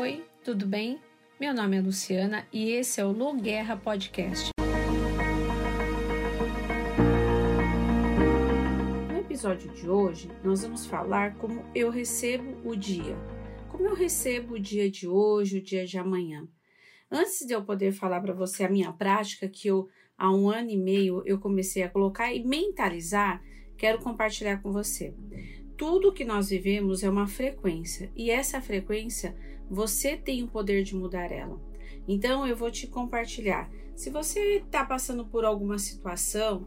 Oi, tudo bem? Meu nome é Luciana e esse é o Lu Guerra Podcast. No episódio de hoje, nós vamos falar como eu recebo o dia. Como eu recebo o dia de hoje, o dia de amanhã. Antes de eu poder falar para você a minha prática, que eu há um ano e meio eu comecei a colocar e mentalizar, quero compartilhar com você. Tudo que nós vivemos é uma frequência e essa frequência você tem o poder de mudar ela. Então eu vou te compartilhar. Se você está passando por alguma situação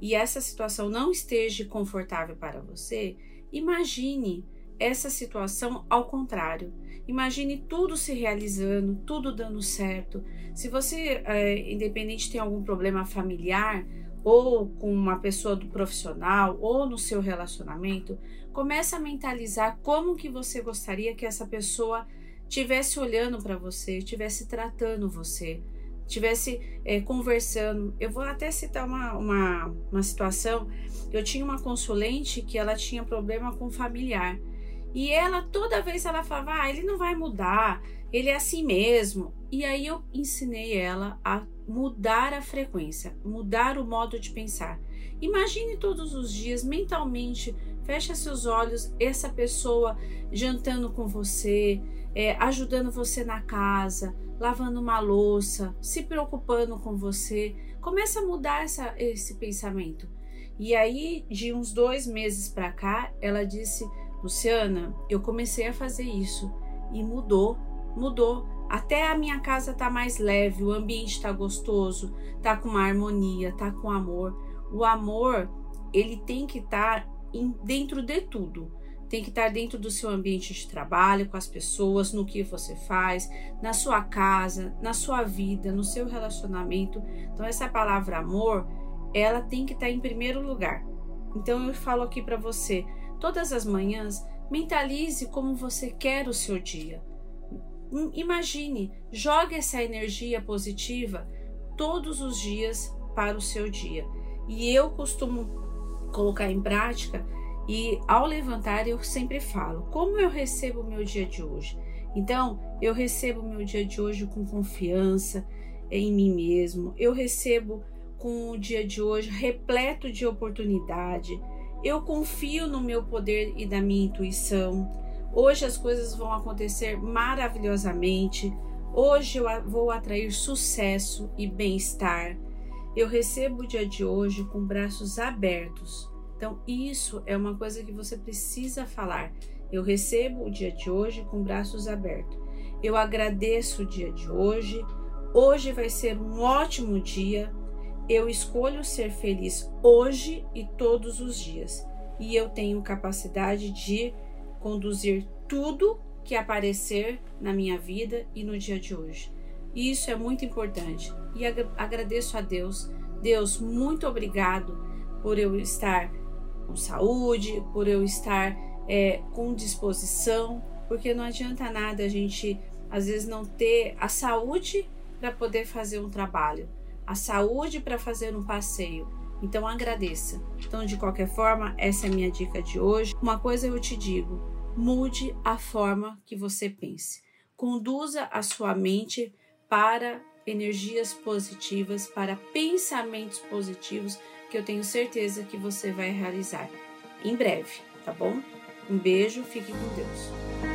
e essa situação não esteja confortável para você, imagine essa situação ao contrário. Imagine tudo se realizando, tudo dando certo. Se você, é, independente, tem algum problema familiar, ou com uma pessoa do profissional, ou no seu relacionamento, comece a mentalizar como que você gostaria que essa pessoa tivesse olhando para você, tivesse tratando você, tivesse é, conversando. Eu vou até citar uma, uma, uma situação. Eu tinha uma consulente que ela tinha problema com familiar. E ela, toda vez ela falava, ah, ele não vai mudar, ele é assim mesmo. E aí eu ensinei ela a mudar a frequência, mudar o modo de pensar. Imagine todos os dias mentalmente, fecha seus olhos, essa pessoa jantando com você, é, ajudando você na casa, lavando uma louça, se preocupando com você. Começa a mudar essa, esse pensamento. E aí, de uns dois meses para cá, ela disse: Luciana, eu comecei a fazer isso e mudou, mudou. Até a minha casa tá mais leve, o ambiente tá gostoso, tá com uma harmonia, tá com amor. O amor, ele tem que estar tá dentro de tudo. Tem que estar tá dentro do seu ambiente de trabalho, com as pessoas, no que você faz, na sua casa, na sua vida, no seu relacionamento. Então essa palavra amor, ela tem que estar tá em primeiro lugar. Então eu falo aqui para você, todas as manhãs, mentalize como você quer o seu dia imagine, jogue essa energia positiva todos os dias para o seu dia. E eu costumo colocar em prática e ao levantar eu sempre falo: como eu recebo o meu dia de hoje? Então, eu recebo o meu dia de hoje com confiança em mim mesmo. Eu recebo com o dia de hoje repleto de oportunidade. Eu confio no meu poder e na minha intuição. Hoje as coisas vão acontecer maravilhosamente. Hoje eu vou atrair sucesso e bem-estar. Eu recebo o dia de hoje com braços abertos. Então, isso é uma coisa que você precisa falar. Eu recebo o dia de hoje com braços abertos. Eu agradeço o dia de hoje. Hoje vai ser um ótimo dia. Eu escolho ser feliz hoje e todos os dias. E eu tenho capacidade de conduzir tudo que aparecer na minha vida e no dia de hoje. Isso é muito importante e agradeço a Deus. Deus, muito obrigado por eu estar com saúde, por eu estar é, com disposição, porque não adianta nada a gente às vezes não ter a saúde para poder fazer um trabalho, a saúde para fazer um passeio. Então agradeça. Então, de qualquer forma, essa é a minha dica de hoje. Uma coisa eu te digo: mude a forma que você pense. Conduza a sua mente para energias positivas, para pensamentos positivos, que eu tenho certeza que você vai realizar em breve, tá bom? Um beijo, fique com Deus.